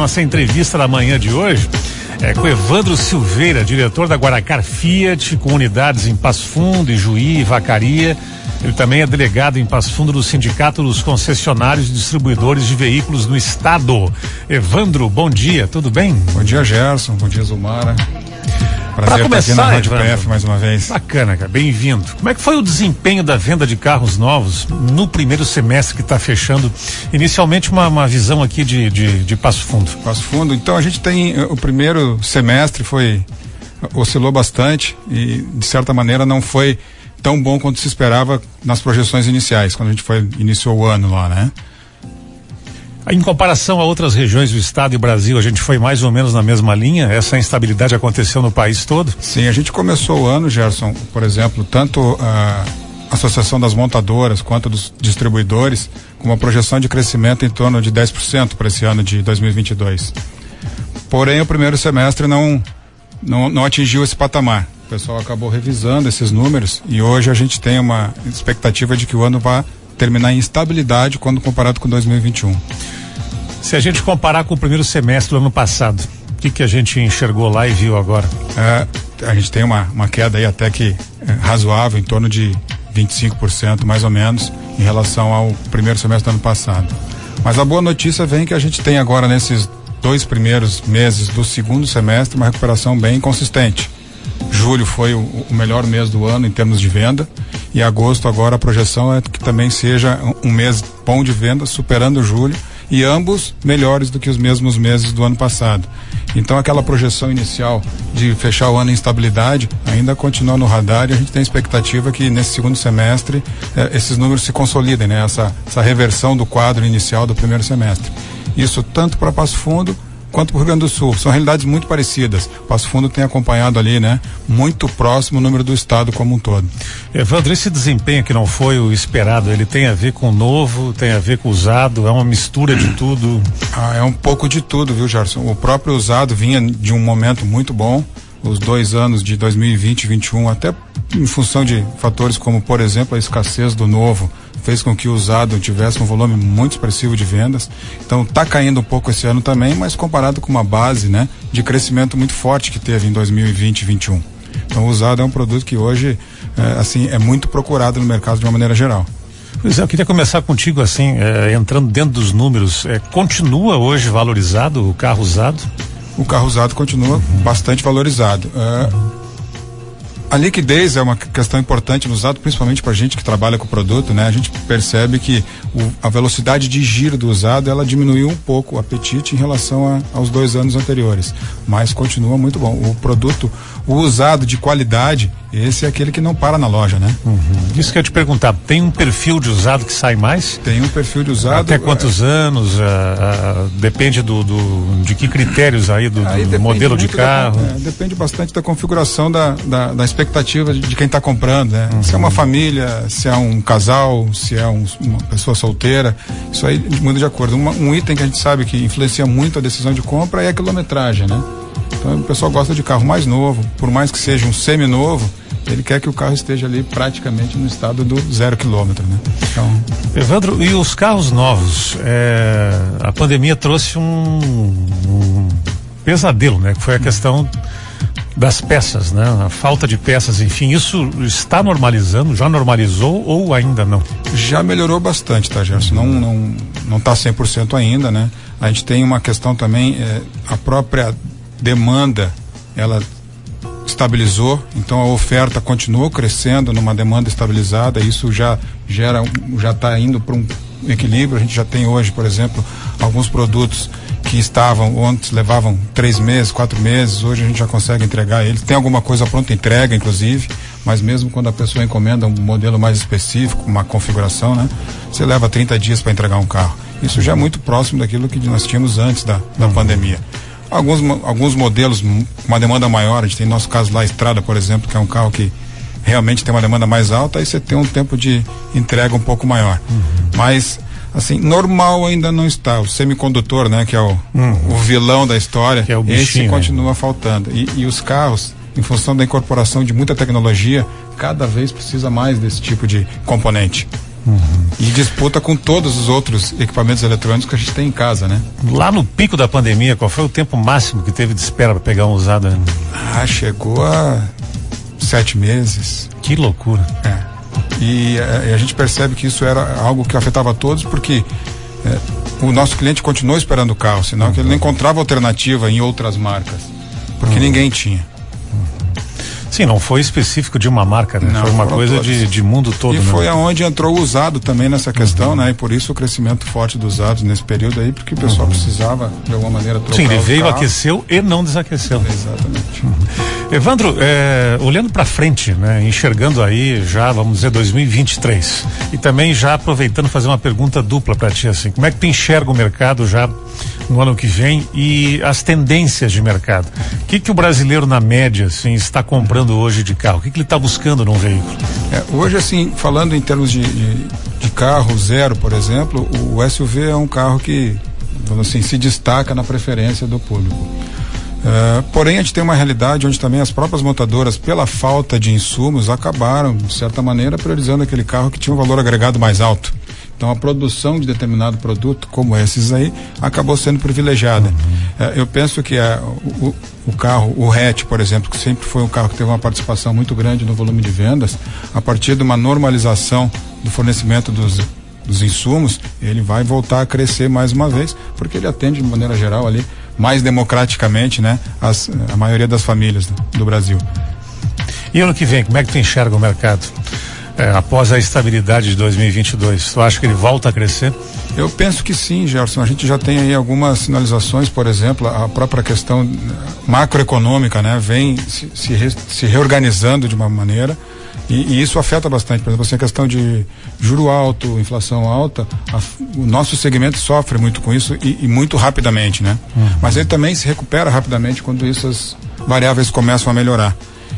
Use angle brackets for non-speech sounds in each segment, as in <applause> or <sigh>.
nossa entrevista da manhã de hoje é com Evandro Silveira, diretor da Guaracar Fiat, com unidades em Passo Fundo, Juí, Vacaria. Ele também é delegado em Passo Fundo do Sindicato dos Concessionários e Distribuidores de Veículos no Estado. Evandro, bom dia, tudo bem? Bom dia, Gerson. Bom dia, Zumara. Prazer começar, estar aqui na Rádio. PF mais uma vez. Bacana, cara. Bem-vindo. Como é que foi o desempenho da venda de carros novos no primeiro semestre que está fechando? Inicialmente uma, uma visão aqui de, de, de, Passo Fundo. Passo Fundo. Então a gente tem eh, o primeiro semestre foi oscilou bastante e de certa maneira não foi tão bom quanto se esperava nas projeções iniciais quando a gente foi iniciou o ano lá, né? Em comparação a outras regiões do estado e Brasil, a gente foi mais ou menos na mesma linha? Essa instabilidade aconteceu no país todo? Sim, a gente começou o ano, Gerson, por exemplo, tanto a Associação das Montadoras quanto dos distribuidores, com uma projeção de crescimento em torno de 10% para esse ano de 2022. Porém, o primeiro semestre não, não, não atingiu esse patamar. O pessoal acabou revisando esses números e hoje a gente tem uma expectativa de que o ano vá terminar em estabilidade quando comparado com 2021. Se a gente comparar com o primeiro semestre do ano passado, o que, que a gente enxergou lá e viu agora? É, a gente tem uma, uma queda aí até que é, razoável, em torno de 25% mais ou menos, em relação ao primeiro semestre do ano passado. Mas a boa notícia vem que a gente tem agora nesses dois primeiros meses do segundo semestre uma recuperação bem consistente. Julho foi o, o melhor mês do ano em termos de venda e agosto agora a projeção é que também seja um, mês bom de venda, superando julho e ambos melhores do que os mesmos meses do ano passado. Então aquela projeção inicial de fechar o ano em estabilidade ainda continua no radar e a gente tem expectativa que nesse segundo semestre eh, esses números se consolidem, né? Essa, essa reversão do quadro inicial do primeiro semestre. Isso tanto para Passo Fundo quanto para o Rio Grande do Sul. São realidades muito parecidas. Passo Fundo tem acompanhado ali, né? Muito próximo o número do estado como um todo. Evandro, esse desempenho que não foi o esperado, ele tem a ver com o novo, tem a ver com o usado, é uma mistura de tudo? Ah, é um pouco de tudo, viu, Gerson? O próprio usado vinha de um momento muito bom, os dois anos de 2020 e 2021, até em função de fatores como, por exemplo, a escassez do novo, fez com que o usado tivesse um volume muito expressivo de vendas. Então está caindo um pouco esse ano também, mas comparado com uma base, né, de crescimento muito forte que teve em 2020 e 2021. Então o usado é um produto que hoje, é, assim, é muito procurado no mercado de uma maneira geral. Pois é, eu queria começar contigo assim, é, entrando dentro dos números. É, continua hoje valorizado o carro usado? O carro usado continua bastante valorizado. É, a liquidez é uma questão importante no usado, principalmente para gente que trabalha com o produto, né? A gente percebe que o, a velocidade de giro do usado ela diminuiu um pouco o apetite em relação a, aos dois anos anteriores, mas continua muito bom. O produto, o usado de qualidade, esse é aquele que não para na loja, né? Uhum. Isso que eu te perguntar, tem um perfil de usado que sai mais? Tem um perfil de usado. Até quantos é... anos? Uh, uh, depende do, do, de que critérios aí do, aí do modelo de carro? Da, é, depende bastante da configuração da, da, da expectativa de, de quem está comprando, né? Uhum. Se é uma família, se é um casal, se é um, uma pessoa solteira, isso aí muda de acordo. Uma, um item que a gente sabe que influencia muito a decisão de compra é a quilometragem, né? Então o pessoal gosta de carro mais novo, por mais que seja um semi-novo, ele quer que o carro esteja ali praticamente no estado do zero quilômetro, né? Então... Evandro, e os carros novos? É, a pandemia trouxe um, um, pesadelo, né? Que foi a questão das peças, né? A falta de peças, enfim, isso está normalizando, já normalizou ou ainda não? Já melhorou bastante, tá, Gerson? Não, não, não está 100% ainda, né? A gente tem uma questão também, é, a própria demanda, ela estabilizou, então a oferta continuou crescendo numa demanda estabilizada, isso já gera, já está indo para um equilíbrio. A gente já tem hoje, por exemplo, alguns produtos que estavam antes levavam três meses, quatro meses, hoje a gente já consegue entregar eles. Tem alguma coisa pronta entrega, inclusive, mas mesmo quando a pessoa encomenda um modelo mais específico, uma configuração, né, você leva 30 dias para entregar um carro. Isso já é muito próximo daquilo que nós tínhamos antes da, da uhum. pandemia. Alguns, alguns modelos com uma demanda maior, a gente tem nosso caso lá, a Estrada, por exemplo, que é um carro que realmente tem uma demanda mais alta, aí você tem um tempo de entrega um pouco maior. Uhum. Mas, assim, normal ainda não está. O semicondutor, né, que é o, uhum. o vilão da história, é esse continua faltando. E, e os carros, em função da incorporação de muita tecnologia, cada vez precisa mais desse tipo de componente. Uhum. E disputa com todos os outros equipamentos eletrônicos que a gente tem em casa, né? Lá no pico da pandemia, qual foi o tempo máximo que teve de espera para pegar um usado? Ah, chegou a sete meses. Que loucura. É. E, eh, e a gente percebe que isso era algo que afetava todos, porque é, o nosso cliente continuou esperando o carro, senão uhum. que ele não encontrava alternativa em outras marcas, porque uhum. ninguém tinha. Sim, não foi específico de uma marca, né? Não, foi uma coisa de, de, mundo todo. E né? foi aonde entrou o usado também nessa questão, uhum. né? E por isso o crescimento forte dos usados nesse período aí, porque o pessoal uhum. precisava de alguma maneira trocar. Sim, ele veio, carro. aqueceu e não desaqueceu. Exatamente. Uhum. Evandro, é, olhando para frente, né? Enxergando aí já, vamos dizer, 2023 e também já aproveitando fazer uma pergunta dupla para ti assim, como é que tu enxerga o mercado já no ano que vem e as tendências de mercado? O que que o brasileiro na média assim está comprando hoje de carro? O que, que ele está buscando num veículo? É, hoje, assim, falando em termos de, de, de, carro zero, por exemplo, o SUV é um carro que, vamos assim, se destaca na preferência do público. Uh, porém, a gente tem uma realidade onde também as próprias montadoras, pela falta de insumos, acabaram, de certa maneira, priorizando aquele carro que tinha um valor agregado mais alto. Então a produção de determinado produto, como esses aí, acabou sendo privilegiada. Uhum. É, eu penso que a, o, o, carro, o hatch, por exemplo, que sempre foi um carro que teve uma participação muito grande no volume de vendas, a partir de uma normalização do fornecimento dos, dos insumos, ele vai voltar a crescer mais uma vez, porque ele atende de maneira geral ali mais democraticamente, né, as, a maioria das famílias do, Brasil. E ano que vem, como é que tu enxerga o mercado? é, após a estabilidade de 2022? Tu acha que ele volta a crescer? Eu penso que sim, Gerson. A gente já tem aí algumas sinalizações, por exemplo, a própria questão macroeconômica, né, vem se, se, re, se reorganizando de uma maneira. E, e, isso afeta bastante. Por exemplo, assim, a questão de juro alto, inflação alta, a, o nosso segmento sofre muito com isso e, e muito rapidamente, né? Uhum. Mas ele também se recupera rapidamente quando essas variáveis começam a melhorar.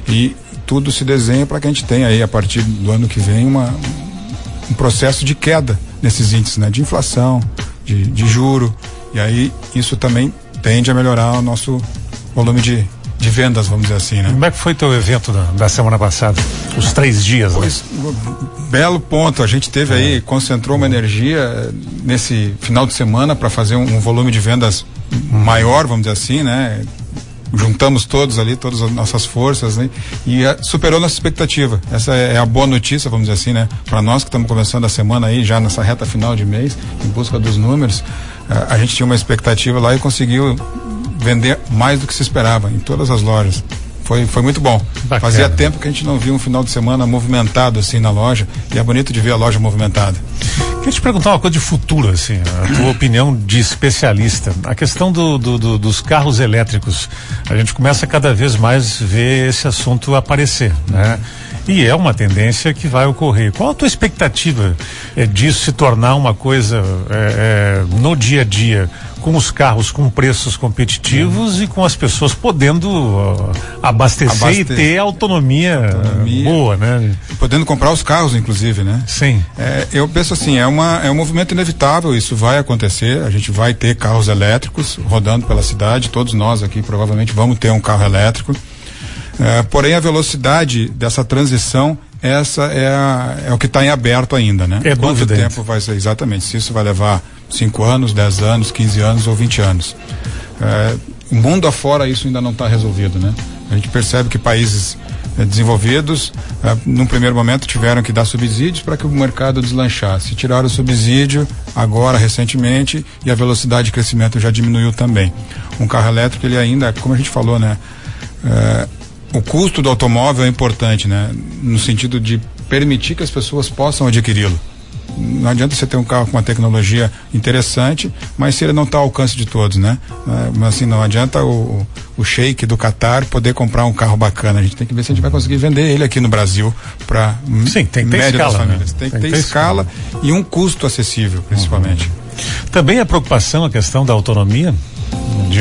E tudo se desenha para que a gente tenha aí, a partir do ano que vem, uma, um processo de queda nesses índices, né? De inflação, de, de juro. E aí isso também tende a melhorar o nosso volume de, de vendas, vamos dizer assim, né? Como é que foi teu evento da, da semana passada? Os três dias, né? pois, né? Belo ponto. A gente teve aí, concentrou uma energia eh, nesse final de semana para fazer um, um, volume de vendas maior, vamos dizer assim, né? juntamos todos ali, todas as nossas forças, né? E uh, superou nossa expectativa. Essa é, é, a boa notícia, vamos dizer assim, né? Para nós que estamos começando a semana aí, já nessa reta final de mês, em busca dos números, uh, a gente tinha uma expectativa lá e conseguiu vender mais do que se esperava em todas as lojas. Foi, foi muito bom. Bacana. Fazia tempo que a gente não via um final de semana movimentado assim na loja e é bonito de ver a loja movimentada. Queria te perguntar uma coisa de futuro, assim, a <clears throat> tua opinião de especialista. A questão do, do, do, dos carros elétricos, a gente começa cada vez mais ver esse assunto aparecer, né? E é uma tendência que vai ocorrer. Qual a tua expectativa é, disso se tornar uma coisa é, é, no dia a dia? Com os carros com preços competitivos uhum. e com as pessoas podendo uh, abastecer, abastecer, e ter autonomia, autonomia, boa, né? Podendo comprar os carros, inclusive, né? Sim. É, eu penso assim, é, uma, é um movimento inevitável, isso vai acontecer, a gente vai ter carros elétricos rodando pela cidade, todos nós aqui provavelmente vamos ter um carro elétrico. É, porém, a velocidade dessa transição essa é, a, é o que está em aberto ainda, né? É Quanto dúvida. tempo vai ser exatamente? Se isso vai levar 5 anos, 10 anos, 15 anos ou 20 anos. É, o mundo afora isso ainda não está resolvido, né? A gente percebe que países é, desenvolvidos, é, num primeiro momento, tiveram que dar subsídios para que o mercado deslanchasse. Tiraram o subsídio agora, recentemente, e a velocidade de crescimento já diminuiu também. Um carro elétrico, ele ainda, como a gente falou, né? É, o custo do automóvel é importante, né? No sentido de permitir que as pessoas possam adquiri-lo. Não adianta você ter um carro com uma tecnologia interessante, mas se ele não está ao alcance de todos, né? É, mas assim, não adianta o, o sheik do Qatar poder comprar um carro bacana. A gente tem que ver se a gente vai conseguir vender ele aqui no Brasil para Sim, tem que ter escala, famílias. Né? Tem, que ter, ter escala, escala, e um custo acessível, principalmente. Uhum. Também a preocupação, a questão da autonomia de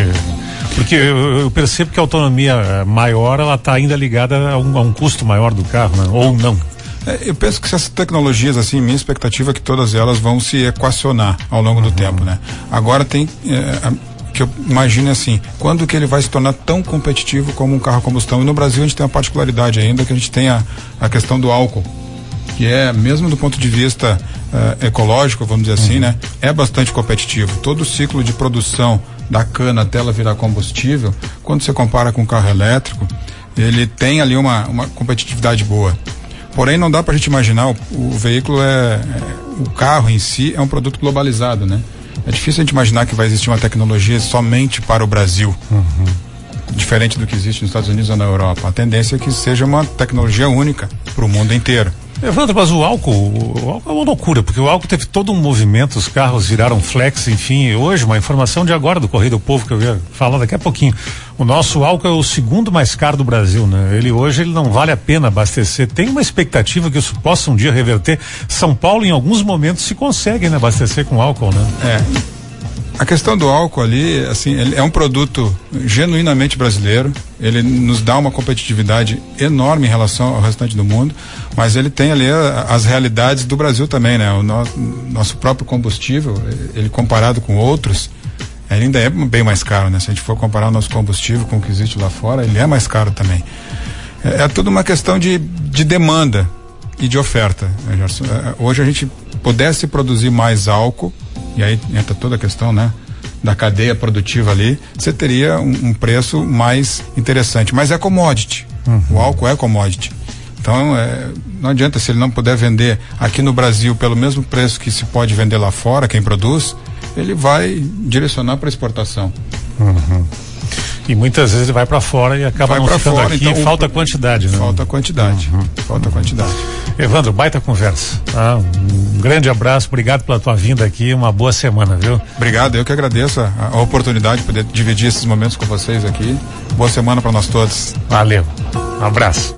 porque eu, eu, percebo que a autonomia maior, ela está ainda ligada a um, a um, custo maior do carro, né? ou não. É, eu penso que essas tecnologias, assim, minha expectativa é que todas elas vão se equacionar ao longo uhum. do tempo, né? Agora tem, é, que eu imagine assim, quando que ele vai se tornar tão competitivo como um carro a combustão? E no Brasil a gente tem uma particularidade ainda, que a gente tem a, a questão do álcool, que é, mesmo do ponto de vista uh, ecológico, vamos dizer assim, uhum. né? É bastante competitivo. Todo o ciclo de produção da cana até ela virar combustível, quando você compara com o carro elétrico, ele tem ali uma, uma competitividade boa. Porém, não dá para a gente imaginar, o, o veículo é, é, o carro em si é um produto globalizado, né? É difícil a gente imaginar que vai existir uma tecnologia somente para o Brasil. Uhum. Diferente do que existe nos Estados Unidos ou na Europa. A tendência é que seja uma tecnologia única para o mundo inteiro. Evandro, mas o álcool, o álcool é uma loucura, porque o álcool teve todo um movimento, os carros viraram flex, enfim. Hoje, uma informação de agora do Correio do Povo que eu ia falar daqui a pouquinho. O nosso álcool é o segundo mais caro do Brasil, né? Ele hoje ele não vale a pena abastecer. Tem uma expectativa que isso possa um dia reverter. São Paulo, em alguns momentos, se consegue né, abastecer com álcool, né? É. A questão do álcool ali, assim, é um produto genuinamente brasileiro. Ele nos dá uma competitividade enorme em relação ao restante do mundo, mas ele tem ali a, as realidades do Brasil também, né? O no, nosso próprio combustível, ele comparado com outros, ele ainda é bem mais caro, né? Se a gente for comparar o nosso combustível com o que existe lá fora, ele é mais caro também. É, é tudo uma questão de, de demanda e de oferta. Né, é, hoje a gente pudesse produzir mais álcool e aí entra toda a questão, né? Da cadeia produtiva ali, você teria um, um preço mais interessante. Mas é commodity. Uhum. O álcool é commodity. Então, é, não adianta se ele não puder vender aqui no Brasil pelo mesmo preço que se pode vender lá fora, quem produz, ele vai direcionar para exportação. Uhum. E muitas vezes ele vai para fora e acaba vai não ficando fora, aqui então, falta quantidade, né? Falta quantidade. Uhum. Falta quantidade. Evandro, baita conversa. Tá? Um grande abraço, obrigado pela tua vinda aqui, uma boa semana, viu? Obrigado, eu que agradeço a, a oportunidade de poder dividir esses momentos com vocês aqui. Boa semana para nós todos. Valeu. Um abraço.